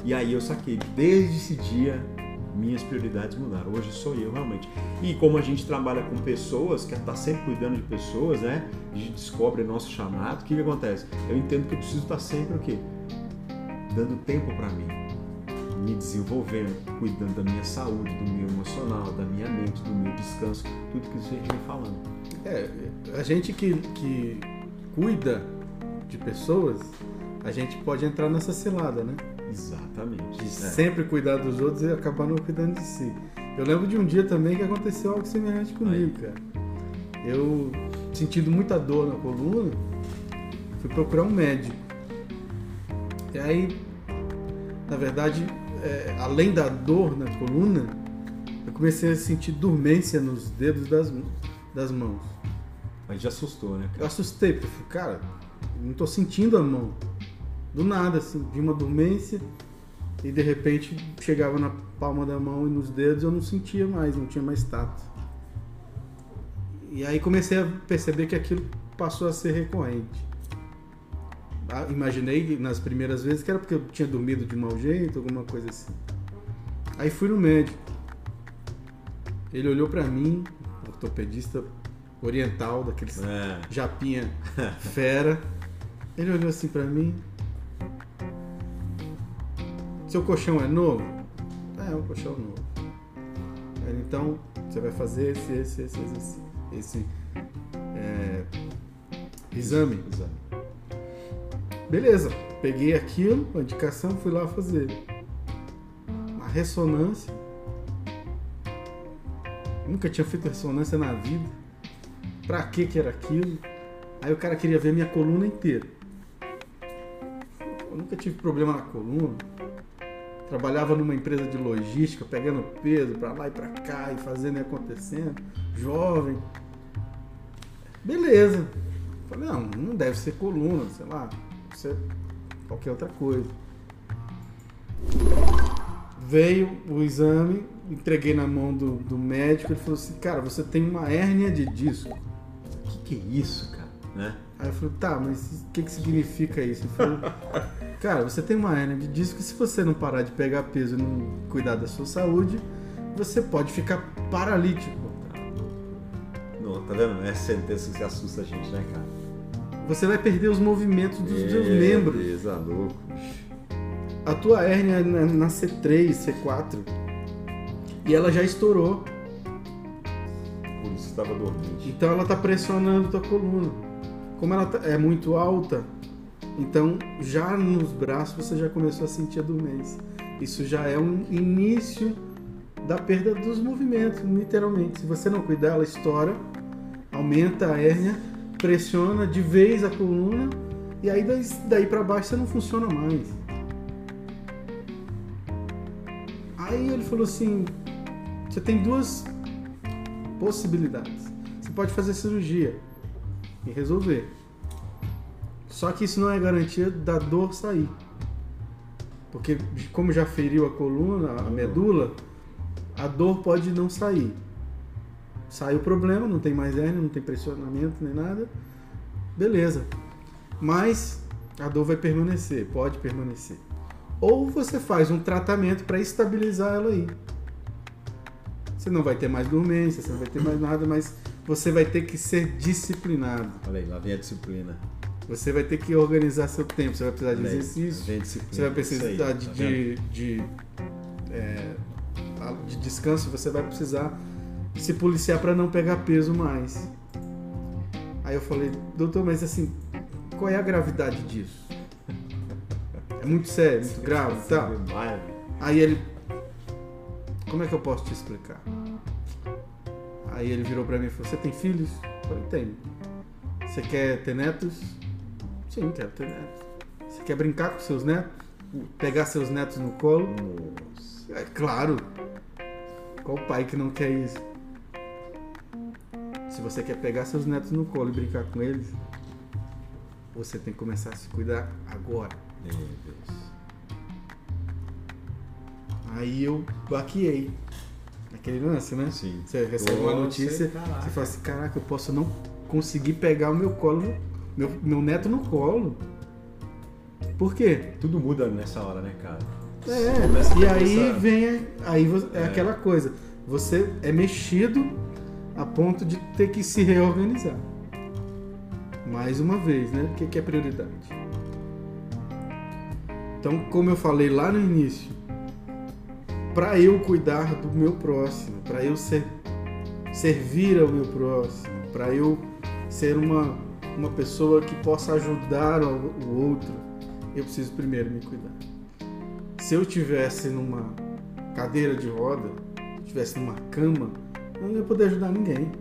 E aí eu saquei, desde esse dia minhas prioridades mudaram. Hoje sou eu realmente. E como a gente trabalha com pessoas, quer estar sempre cuidando de pessoas, né? A gente descobre nosso chamado. O que, que acontece? Eu entendo que eu preciso estar sempre o quê? Dando tempo para mim, me desenvolvendo, cuidando da minha saúde, do meu emocional, da minha mente, do meu descanso, tudo que a gente vem falando. É, a gente que, que cuida de pessoas, a gente pode entrar nessa cilada, né? Exatamente. De É. sempre cuidar dos outros e acabar não cuidando de si. Eu lembro de um dia também que aconteceu algo semelhante comigo, cara. Eu, sentindo muita dor na coluna, fui procurar um médico. E aí, na verdade, é, além da dor na coluna, eu comecei a sentir dormência nos dedos das, das mãos. A gente assustou, né? Eu assustei, porque eu falei, cara, não tô sentindo a mão. Do nada, assim, vi uma dormência e de repente chegava na palma da mão e nos dedos eu não sentia mais, não tinha mais tato. E aí comecei a perceber que aquilo passou a ser recorrente. Ah, Imaginei nas primeiras vezes que era porque eu tinha dormido de mau jeito, alguma coisa assim. Aí fui no médico. Ele olhou pra mim, ortopedista oriental, daqueles É. japinha fera. Ele olhou assim pra mim. Seu colchão é novo? É, é um colchão novo. Ele, então, você vai fazer esse, esse, esse, esse, esse é, exame. Exame. Beleza, peguei aquilo, a indicação, fui lá fazer. Uma ressonância. Nunca tinha feito ressonância na vida. Pra que que era aquilo? Aí o cara queria ver minha coluna inteira. Eu nunca tive problema na coluna. Trabalhava numa empresa de logística, pegando peso pra lá e pra cá e fazendo e acontecendo. Jovem. Beleza. Falei, não, não deve ser coluna, sei lá, deve ser qualquer outra coisa. Veio o exame, entreguei na mão do, do médico, ele falou assim, cara, você tem uma hérnia de disco. O que, que é isso, cara? Né? Aí eu falei, tá, mas o que, que significa isso? Ele falou, cara, você tem uma hernia de disco e se você não parar de pegar peso e não cuidar da sua saúde, você pode ficar paralítico. Não, tá vendo? É sentença que assusta a gente, né, cara? Você vai perder os movimentos dos seus É, membros. Beleza, louco. A tua hérnia é na na C3, C4. E ela já estourou. Por isso estava dormente. Então ela está pressionando tua coluna. Como ela tá- é muito alta, então já nos braços você já começou a sentir a dormência. Isso já é um início da perda dos movimentos, literalmente. Se você não cuidar, ela estoura, aumenta a hérnia, pressiona de vez a coluna e aí daí, para baixo você não funciona mais. Aí ele falou assim: você tem duas possibilidades. Você pode fazer cirurgia e resolver. Só que isso não é garantia da dor sair. Porque como já feriu a coluna, a medula, a dor pode não sair. Sai o problema, não tem mais hérnia, não tem pressionamento nem nada. Beleza. Mas a dor vai permanecer, pode permanecer. Ou você faz um tratamento para estabilizar ela aí. Você não vai ter mais dormência, você não vai ter mais nada, mas você vai ter que ser disciplinado. Olha aí, lá vem a disciplina. Você vai ter que organizar seu tempo, você vai precisar de exercício, disciplina. você vai precisar tá de, vendo? de, de, é, de descanso, você vai precisar se policiar para não pegar peso mais. Aí eu falei, doutor, mas assim, qual é a gravidade disso? É muito sério, muito grave e tal. Aí ele, como é que eu posso te explicar? Aí ele virou para mim e falou, você tem filhos? Eu falei, tenho. Você quer ter netos? Sim, quero ter netos. Você quer brincar com seus netos? Pegar seus netos no colo? Nossa. É claro. Qual pai que não quer isso? Se você quer pegar seus netos no colo e brincar com eles, você tem que começar a se cuidar agora. Meu Deus. Aí eu baqueei. Aquele lance, né? Sim. Você recebe uma Você, notícia, caraca. você fala assim, caraca, eu posso não conseguir pegar o meu colo, meu, meu neto no colo. Por quê? Tudo muda nessa hora, né, cara? É, e aí pensar. vem aí é, É. aquela coisa. Você é mexido a ponto de ter que se reorganizar. Mais uma vez, né? O que, que é prioridade? Então, como eu falei lá no início, para eu cuidar do meu próximo, para eu ser, servir ao meu próximo, para eu ser uma, uma pessoa que possa ajudar o, outro, eu preciso primeiro me cuidar. Se eu tivesse numa cadeira de roda, tivesse numa cama, eu não ia poder ajudar ninguém.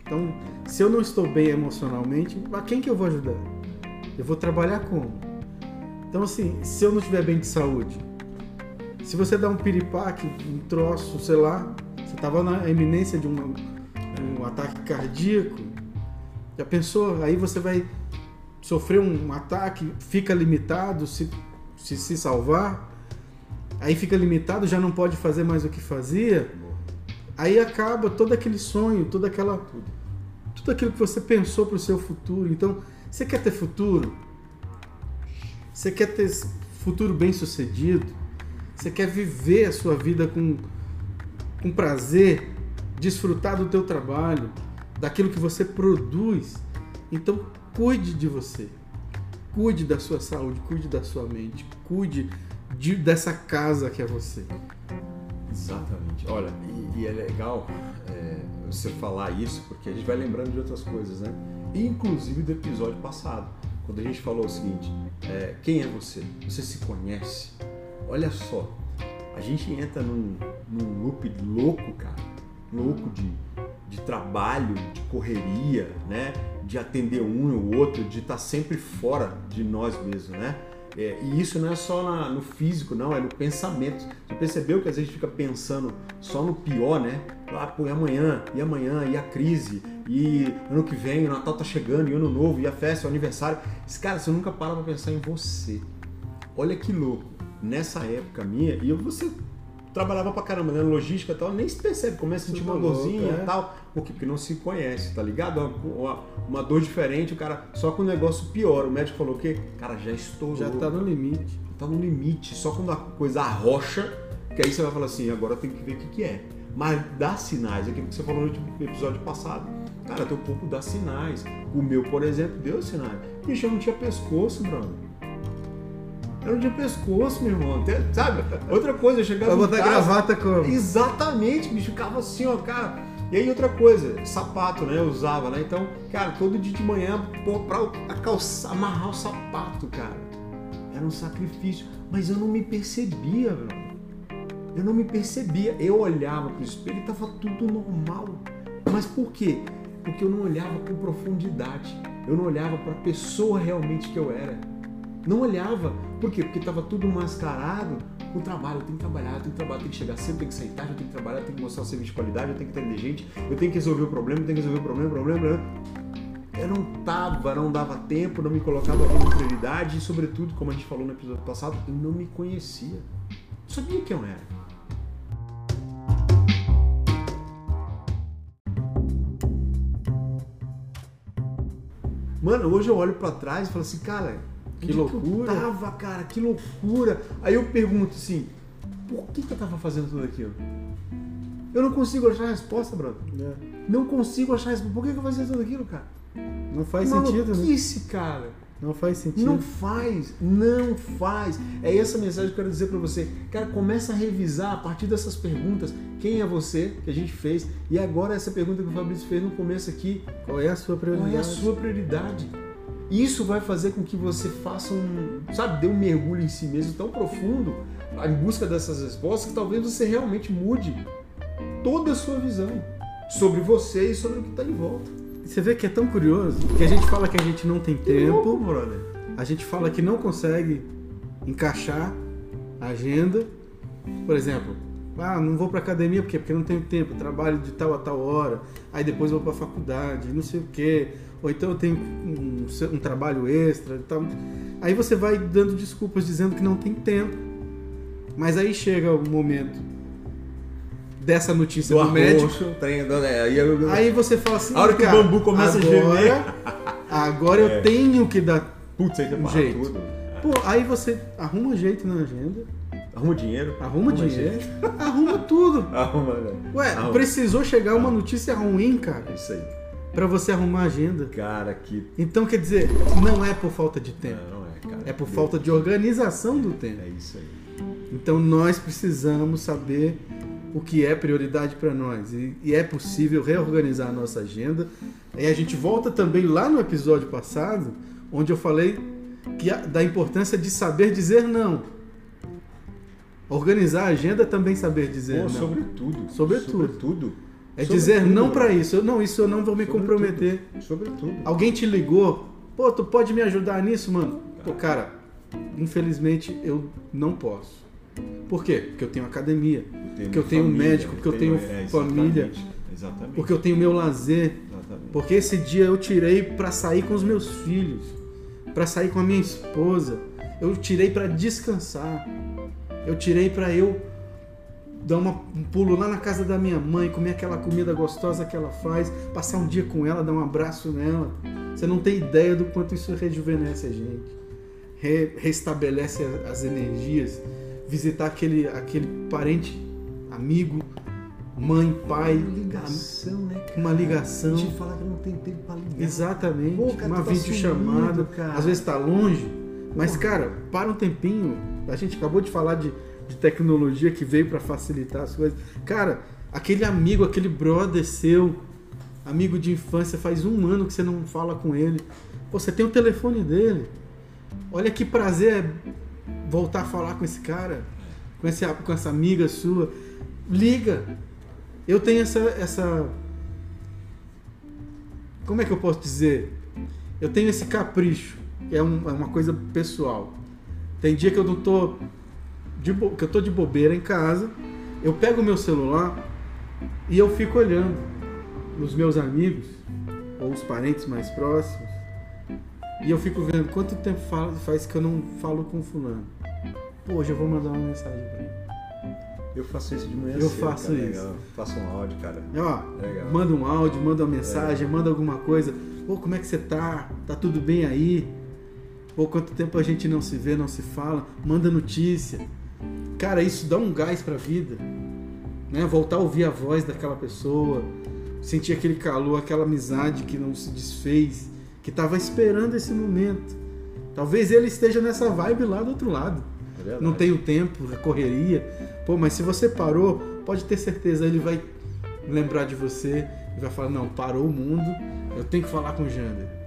Então, se eu não estou bem emocionalmente, a quem que eu vou ajudar? Eu vou trabalhar como? Então, assim, se eu não estiver bem de saúde, se você dá um piripaque, um troço, sei lá, você estava na eminência de uma- um ataque cardíaco, já pensou? Aí você vai sofrer um ataque, fica limitado, se se, se salvar, aí fica limitado, já não pode fazer mais o que fazia, aí acaba todo aquele sonho, toda aquela tudo aquilo que você pensou para o seu futuro. Então, você quer ter futuro? Você quer ter futuro bem sucedido? Você quer viver a sua vida com, com prazer, desfrutar do teu trabalho, daquilo que você produz? Então, cuide de você. Cuide da sua saúde, cuide da sua mente, cuide de- dessa casa que é você. Exatamente. Olha, e, e é legal é, você falar isso, porque a gente vai lembrando de outras coisas, né? Inclusive do episódio passado, quando a gente falou o seguinte: é, quem é você? Você se conhece? Olha só, a gente entra num, num loop louco, cara, louco de, de trabalho, de correria, né? De atender um e o outro, de estar sempre fora de nós mesmos, né? É, e isso não é só na- no físico, não, é no pensamento. Você percebeu que às vezes fica pensando só no pior, né? Ah, pô, e amanhã, e amanhã, e a crise, e ano que vem, o Natal tá chegando, e ano novo, e a festa, o aniversário. Esse cara, você nunca para pra pensar em você. Olha que louco. Nessa época minha, e você trabalhava pra caramba, né? Logística e tal, nem se percebe, começa a sentir uma louco, dorzinha é. e tal. Por quê? Porque não se conhece, tá ligado? Uma, uma- uma dor diferente, o cara, só que o negócio piora. O médico falou o quê? Cara, já estourou. Já está no limite. tá no limite. Só quando a coisa arrocha, que aí você vai falar assim, agora tem que ver o que, que é. Mas dá sinais, aquilo que você falou no último episódio passado. Cara, teu corpo dá sinais. O meu, por exemplo, deu sinais. Bicho, eu não tinha pescoço, brother. Não tinha pescoço, meu irmão. Até, sabe? Outra coisa, eu chegava Vai botar gravata como? Exatamente, bicho, ficava assim, ó, cara. E aí outra coisa, sapato, né? Eu usava, né? Então, cara, todo dia de manhã, pô, pra eu calçar, amarrar o sapato, cara. Era um sacrifício. Mas eu não me percebia, velho. Eu não me percebia. Eu olhava pro espelho e tava tudo normal. Mas por quê? Porque eu não olhava com profundidade. Eu não olhava para a pessoa realmente que eu era. Não olhava. Por quê? Porque estava tudo mascarado com trabalho. Eu tenho que trabalhar, eu tenho que trabalhar, eu tenho que chegar cedo, eu tenho que sair tarde, eu tenho que trabalhar, eu tenho que mostrar o serviço de qualidade, eu tenho que atender gente, eu tenho que resolver o problema, eu tenho que resolver o problema, problema, problema. Eu não tava, não dava tempo, não me colocava como prioridade e, sobretudo, como a gente falou no episódio passado, eu não me conhecia. Não sabia quem eu era. Mano, hoje eu olho pra trás e falo assim, cara, Que loucura. eu tava, cara, que loucura. Aí eu pergunto assim, por que, que eu tava fazendo tudo aquilo? Eu não consigo achar a resposta, brother. É. Não consigo achar a resposta. Por que, que eu fazia tudo aquilo, cara? Não faz Uma sentido, né? maluquice, cara. Não faz sentido. Não faz, não faz. É essa mensagem que eu quero dizer para você. Cara, começa a revisar a partir dessas perguntas. Quem é você que a gente fez? E agora essa pergunta que o Fabrício fez no começo aqui. Qual é a sua prioridade? Qual é a sua prioridade? Isso vai fazer com que você faça um, sabe, dê um mergulho em si mesmo tão profundo em busca dessas respostas que talvez você realmente mude toda a sua visão sobre você e sobre o que está em volta. Você vê que é tão curioso que a gente fala que a gente não tem tempo, louco, brother. a gente fala que não consegue encaixar a agenda. Por exemplo, ah, não vou para academia porque porque não tenho tempo, trabalho de tal a tal hora, aí depois vou para faculdade, não sei o quê, ou então eu tenho um, um trabalho extra e tal. Aí você vai dando desculpas dizendo que não tem tempo. Mas aí chega o momento dessa notícia do, do médico. Treino, né? aí, eu... aí, você fala assim, a hora que o bambu começa agora, a gemer. Agora é. eu tenho que dar Putz, aí um jeito. Tudo. Pô, aí você arruma um jeito na agenda. Arruma dinheiro. Arruma, arruma dinheiro. arruma tudo. Arruma, né? Ué, arruma. precisou chegar uma notícia ruim, cara. É isso aí. Pra você arrumar a agenda. Cara, que. Então quer dizer, não é por falta de tempo. Não, não é, cara. É por falta de organização do tempo. É isso aí. Então nós precisamos saber o que é prioridade para nós. E, e, é possível reorganizar a nossa agenda. E a gente volta também lá no episódio passado, onde eu falei que a, da importância de saber dizer não. Organizar a agenda é também saber dizer Pô, não. Sobretudo. Sobretudo. tudo É dizer não para isso. Eu, não, isso eu não vou me comprometer. Sobretudo. Alguém te ligou. Pô, tu pode me ajudar nisso, mano? Pô, cara, infelizmente eu não posso. Por quê? Porque eu tenho academia, eu porque eu tenho família, médico, porque eu tenho, eu tenho é, família, exatamente. porque eu tenho meu lazer, exatamente. porque esse dia eu tirei para sair com os meus filhos, para sair com a minha esposa, eu tirei para descansar, eu tirei para eu dar uma, um pulo lá na casa da minha mãe, comer aquela comida gostosa que ela faz, passar um dia com ela, dar um abraço nela. Você não tem ideia do quanto isso rejuvenesce a gente, Re, restabelece as energias visitar aquele, aquele parente, amigo, mãe, pai. Uma ligação, né? Cara? Uma ligação. A gente fala que não tem tempo pra ligar. Exatamente. Pô, cara, uma tá videochamada. Às vezes tá longe. Mas, Pô. cara, para um tempinho. A gente acabou de falar de, de tecnologia que veio para facilitar as coisas. Cara, aquele amigo, aquele brother seu, amigo de infância, faz um ano que você não fala com ele. Pô, você tem o telefone dele. Olha que prazer voltar a falar com esse cara, com, esse, com essa amiga sua. Liga. Eu tenho essa, essa. Como é que eu posso dizer? Eu tenho esse capricho, que é, um, é uma coisa pessoal. Tem dia que eu não tô. De, que eu tô de bobeira em casa, eu pego o meu celular e eu fico olhando os meus amigos ou os parentes mais próximos e eu fico vendo quanto tempo faz que eu não falo com fulano. Pô, hoje eu vou mandar uma mensagem pra ele. Eu faço isso de manhã Eu cedo, faço cara, isso. Legal. Faço um áudio, cara. Ó, Legal. manda um áudio, manda uma mensagem, Legal. manda alguma coisa. Pô, como é que você tá? Tá tudo bem aí? Pô, quanto tempo a gente não se vê, não se fala? Manda notícia. Cara, isso dá um gás pra vida. Né? Voltar a ouvir a voz daquela pessoa, sentir aquele calor, aquela amizade que não se desfez que estava esperando esse momento. Talvez ele esteja nessa vibe lá do outro lado. É não tem o tempo, a correria. Pô, mas se você parou, pode ter certeza, ele vai lembrar de você e vai falar: não, parou o mundo, eu tenho que falar com o Jander.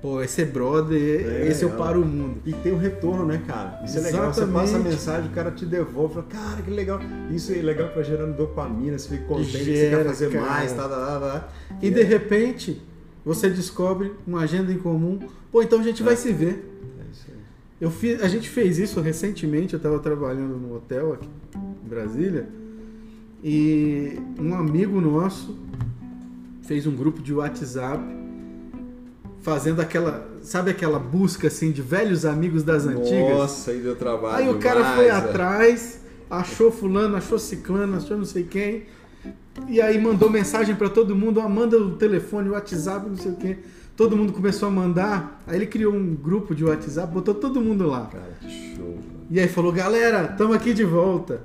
Pô, esse é brother, É, esse eu é. paro o mundo. E tem o retorno, né, cara? Isso é legal. Você Exatamente. passa a mensagem, o cara te devolve. Fala, cara, que legal. Isso é legal vai gerando dopamina. Você fica contente, você Gera, quer fazer cara. mais, tá, tá, tá, tá. E é- de repente, você descobre uma agenda em comum. Pô, então a gente vai se ver. É isso aí. Eu fiz, a gente fez isso recentemente, eu estava trabalhando no hotel aqui em Brasília e um amigo nosso fez um grupo de WhatsApp fazendo aquela, sabe aquela busca assim de velhos amigos das antigas? Nossa, aí deu trabalho. Aí o cara demais, foi é. atrás, achou fulano, achou ciclano, achou não sei quem. E aí mandou mensagem pra todo mundo, ó, manda o telefone, o WhatsApp, não sei o quê. Todo mundo começou a mandar. Aí ele criou um grupo de WhatsApp, botou todo mundo lá. Cara, que show. cara. E aí falou, galera, estamos aqui de volta.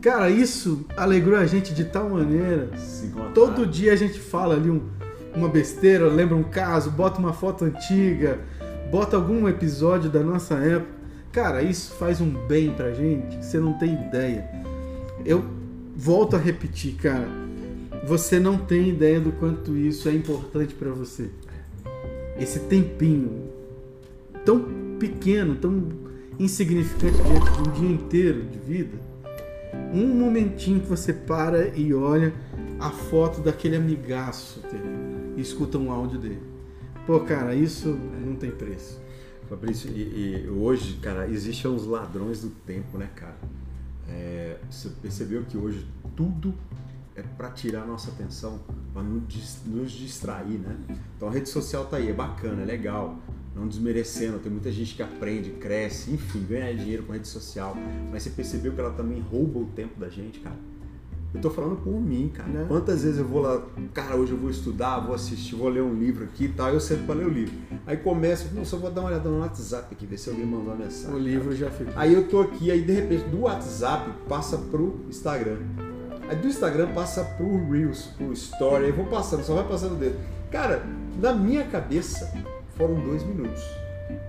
Cara, isso alegrou a gente de tal maneira. Todo dia a gente fala ali um- uma besteira, lembra um caso, bota uma foto antiga, bota algum episódio da nossa época. Cara, isso faz um bem pra gente você não tem ideia. Eu volto a repetir, cara. Você não tem ideia do quanto isso é importante para você. Esse tempinho tão pequeno, tão insignificante de um dia inteiro de vida. Um momentinho que você para e olha a foto daquele amigaço e escuta um áudio dele. Pô, cara, isso não tem preço. Fabrício, e, e hoje, cara, existem uns ladrões do tempo, né, cara? É, você percebeu que hoje tudo é para tirar nossa atenção, para nos distrair, né? Então a rede social tá aí, é bacana, é legal, não desmerecendo, tem muita gente que aprende, cresce, enfim, ganha dinheiro com a rede social, mas você percebeu que ela também rouba o tempo da gente, cara? Eu tô falando por mim, cara. Né? Quantas vezes eu vou lá, cara, hoje eu vou estudar, vou assistir, vou ler um livro aqui e tal, eu sento pra ler o livro. Aí começo, não, só vou dar uma olhada no WhatsApp aqui, ver se alguém mandou uma mensagem. O livro já ficou. Aí eu tô aqui, aí de repente do WhatsApp passa pro Instagram. Aí do Instagram passa pro Reels, pro Story, aí vou passando, só vai passando o dedo. Cara, na minha cabeça foram dois minutos.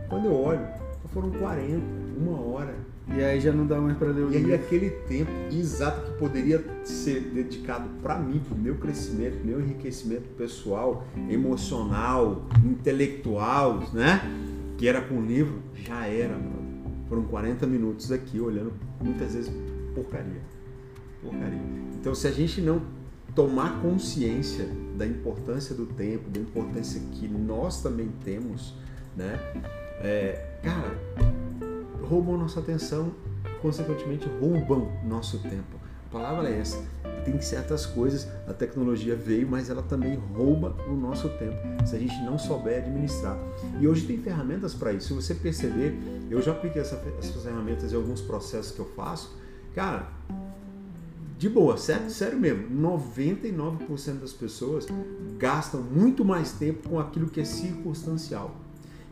Quando eu olho, foram 40, uma hora. E aí já não dá mais para ler o e livro. E aí aquele tempo exato que poderia ser dedicado para mim, para o meu crescimento, meu enriquecimento pessoal, emocional, intelectual, né? Que era com o livro, já era, mano. Foram 40 minutos aqui olhando muitas vezes porcaria. Porcaria. Então se a gente não tomar consciência da importância do tempo, da importância que nós também temos, né? É, cara, roubam nossa atenção, consequentemente roubam nosso tempo. A palavra é essa. Tem certas coisas, a tecnologia veio, mas ela também rouba o nosso tempo, se a gente não souber administrar. E hoje tem ferramentas para isso. Se você perceber, eu já apliquei essa, essas ferramentas em alguns processos que eu faço. Cara, de boa, sério, sério mesmo, 99% das pessoas gastam muito mais tempo com aquilo que é circunstancial.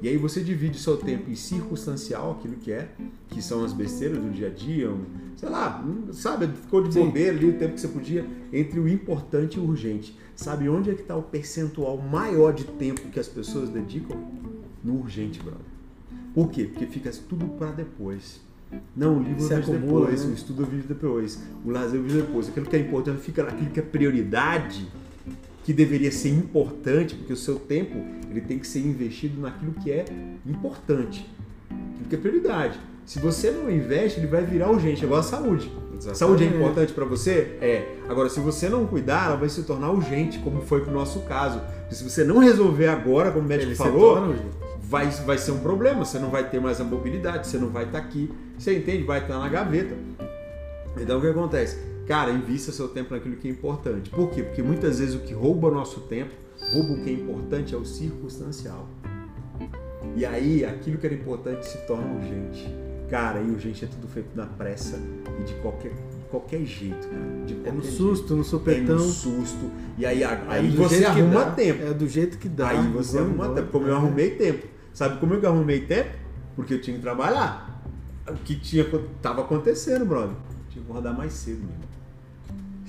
E aí você divide o seu tempo em circunstancial, aquilo que é, que são as besteiras do dia a dia, um, sei lá, um, sabe, ficou de bobeira ali o tempo que você podia, entre o importante e o urgente. Sabe onde é que está o percentual maior de tempo que as pessoas dedicam? No urgente, brother. Por quê? Porque fica tudo para depois. Não, o livro eu vejo depois, né? o estudo eu vejo depois, o lazer eu vejo depois. Aquilo que é importante fica naquilo que é prioridade que deveria ser importante, porque o seu tempo ele tem que ser investido naquilo que é importante, aquilo que é prioridade. Se você não investe, ele vai virar urgente, igual a saúde. Exatamente. Saúde é importante para você? É. Agora, se você não cuidar, ela vai se tornar urgente, como foi pro nosso caso. se você não resolver agora, como o médico ele falou, vai, vai ser um problema. Você não vai ter mais a mobilidade, você não vai estar tá aqui. Você entende? Vai estar tá na gaveta. Então, o que acontece? Cara, invista seu tempo naquilo que é importante. Por quê? Porque muitas vezes o que rouba o nosso tempo, rouba o que é importante, é o circunstancial. E aí, aquilo que era importante se torna urgente. Cara, e urgente é tudo feito na pressa e de qualquer, qualquer jeito, cara. De é no susto, jeito. no supetão. É no susto. E aí, aí é você arruma tempo. É do jeito que dá. Aí você arruma embora. tempo. Como eu arrumei tempo. Sabe como eu arrumei tempo? Porque eu tinha que trabalhar. O que tinha, tava acontecendo, brother. Tinha que acordar mais cedo, meu irmão.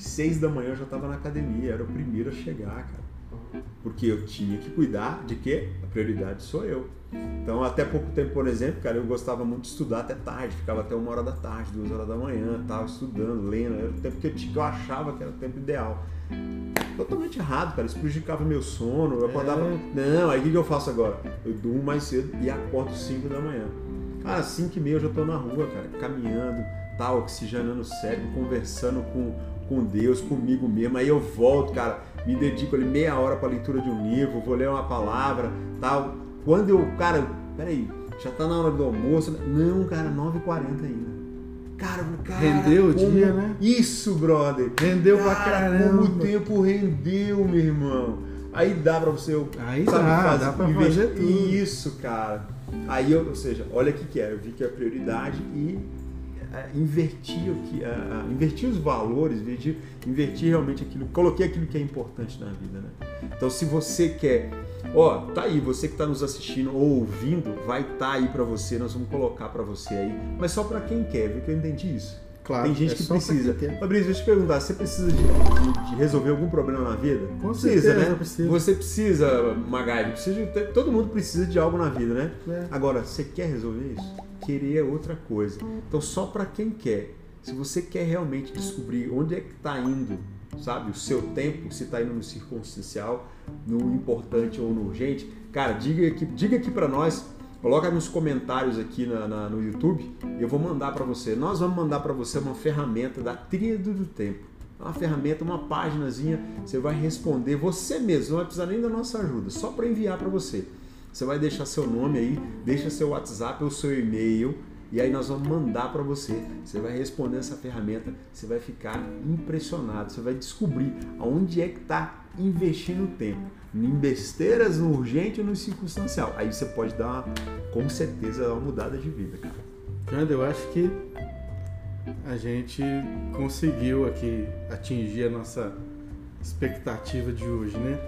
Seis da manhã eu já estava na academia, era o primeiro a chegar, cara. Porque eu tinha que cuidar de quê? A prioridade sou eu. Então, até pouco tempo, por exemplo, cara, eu gostava muito de estudar até tarde, ficava até uma hora da tarde, duas horas da manhã, tava estudando, lendo, era o tempo que eu, que eu achava que era o tempo ideal. Totalmente errado, cara, isso prejudicava meu sono, eu acordava. É. Não, aí o que eu faço agora? Eu durmo mais cedo e acordo 5 da manhã. Cara, 5 e meia eu já tô na rua, cara, caminhando, tal, oxigenando o cérebro, conversando com com Deus, comigo mesmo. Aí eu volto, cara, me dedico ali meia hora para leitura de um livro, vou ler uma palavra, tal. Quando eu, cara, peraí, já tá na hora do almoço. Não, cara, 9h40 ainda. Cara, cara, rendeu o dia, né? Isso, brother. Rendeu cara, pra caramba. Como o tempo rendeu, meu irmão. Aí dá pra você, Aí sabe, dá, fazer, dá pra fazer tudo. Isso, cara. Aí, eu, ou seja, olha o que, que é. Eu vi que é a prioridade e invertir, o que, invertir os valores, invertir, invertir realmente aquilo, coloquei aquilo que é importante na vida, né? Então, se você quer, ó, tá aí, você que está nos assistindo ou ouvindo, vai estar tá aí para você, nós vamos colocar para você aí, mas só para quem quer, viu que eu entendi isso. Claro, Tem gente é que precisa. Fabrício, deixa eu te perguntar, você precisa de, de- de resolver algum problema na vida? Com precisa, certeza, né? precisa. Você precisa, Magali, precisa de- todo mundo precisa de algo na vida, né? É. Agora, você quer resolver isso? Querer é outra coisa. Então, só para quem quer. Se você quer realmente descobrir onde é que está indo, sabe, o seu tempo, se está indo no circunstancial, no importante ou no urgente, cara, diga aqui, diga aqui para nós. Coloca nos comentários aqui na- na- no YouTube e eu vou mandar para você. Nós vamos mandar para você uma ferramenta da Tríade do Tempo. Uma ferramenta, uma páginazinha, você vai responder você mesmo, não vai precisar nem da nossa ajuda, só para enviar para você. Você vai deixar seu nome aí, deixa seu WhatsApp ou seu e-mail e aí nós vamos mandar para você. Você vai responder essa ferramenta, você vai ficar impressionado, você vai descobrir aonde é que está investindo tempo. Em besteiras, no urgente ou no circunstancial. Aí você pode dar, uma, com certeza, uma mudada de vida, cara. Janda, eu acho que a gente conseguiu aqui atingir a nossa expectativa de hoje, né?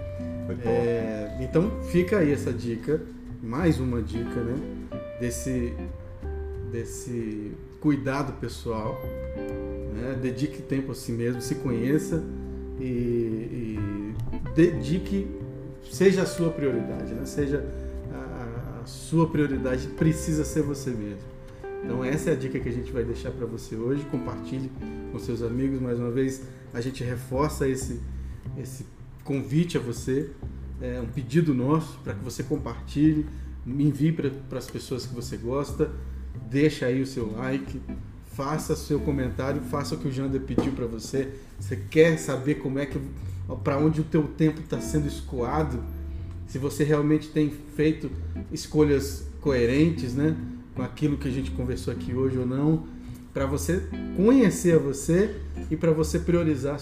É, então fica aí essa dica, mais uma dica, né? Desse, desse cuidado pessoal, né? dedique tempo a si mesmo, se conheça e, e dedique, seja a sua prioridade, né? Seja a, a sua prioridade precisa ser você mesmo. Então essa é a dica que a gente vai deixar para você hoje. Compartilhe com seus amigos. Mais uma vez a gente reforça esse esse convite a você, é um pedido nosso para que você compartilhe, envie para as pessoas que você gosta, deixa aí o seu like, faça seu comentário, faça o que o Jander pediu para você. Você quer saber como é que para onde o teu tempo está sendo escoado? Se você realmente tem feito escolhas coerentes, né, com aquilo que a gente conversou aqui hoje ou não, para você conhecer você e para você priorizar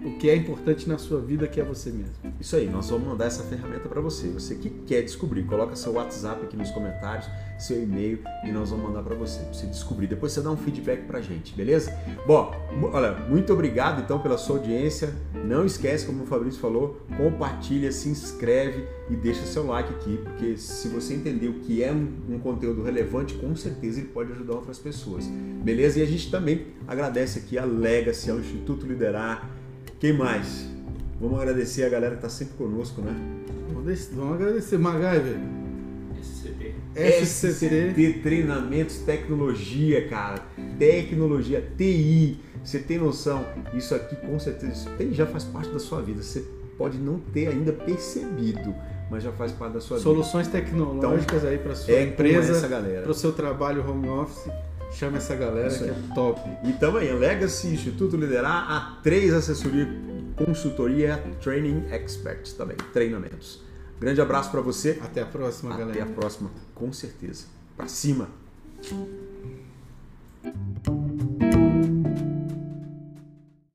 o que é importante na sua vida, que é você mesmo. Isso aí, nós vamos mandar essa ferramenta para você. Você que quer descobrir, coloca seu WhatsApp aqui nos comentários, seu e-mail e nós vamos mandar para você, pra você descobrir. Depois você dá um feedback pra gente, beleza? Bom, olha, muito obrigado então pela sua audiência. Não esquece, como o Fabrício falou, compartilha, se inscreve e deixa seu like aqui, porque se você entender o que é um, um conteúdo relevante, com certeza ele pode ajudar outras pessoas. Beleza? E a gente também agradece aqui a Legacy, ao Instituto Liderar. Quem mais? Vamos agradecer a galera que está sempre conosco, né? Vamos agradecer, MacGyver. SCT. SCT. Treinamentos, tecnologia, cara. Tecnologia, TI. Você tem noção? Isso aqui com certeza tem, já faz parte da sua vida. Você pode não ter ainda percebido, mas já faz parte da sua Soluções tecnológicas aí para sua vida. É empresa, para o seu trabalho home office. Chama essa galera Isso que é top. E também, Legacy, Instituto Liderar, A3 Assessoria, Consultoria, Training Experts também, treinamentos. Grande abraço para você. Até a próxima, Até galera. a próxima, com certeza. Pra cima.